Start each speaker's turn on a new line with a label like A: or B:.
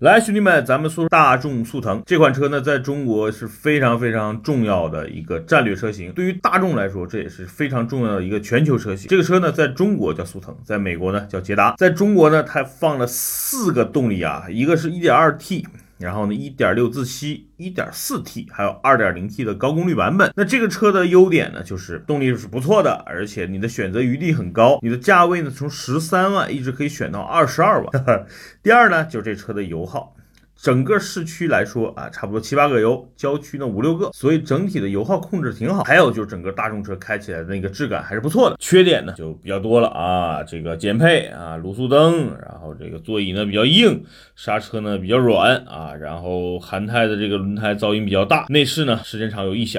A: 来，兄弟们，咱们说大众速腾这款车呢，在中国是非常非常重要的一个战略车型。对于大众来说，这也是非常重要的一个全球车型。这个车呢，在中国叫速腾，在美国呢叫捷达。在中国呢，它放了四个动力啊，一个是 1.2T。然后呢，一点六自吸，一点四 T，还有二点零 T 的高功率版本。那这个车的优点呢，就是动力是不错的，而且你的选择余地很高，你的价位呢从十三万一直可以选到二十二万。第二呢，就是这车的油耗。整个市区来说啊，差不多七八个油，郊区呢五六个，所以整体的油耗控制挺好。还有就是整个大众车开起来的那个质感还是不错的。缺点呢就比较多了啊，这个减配啊，卤素灯，然这个座椅呢比较硬，刹车呢比较软啊，然后韩泰的这个轮胎噪音比较大，内饰呢时间长有异响。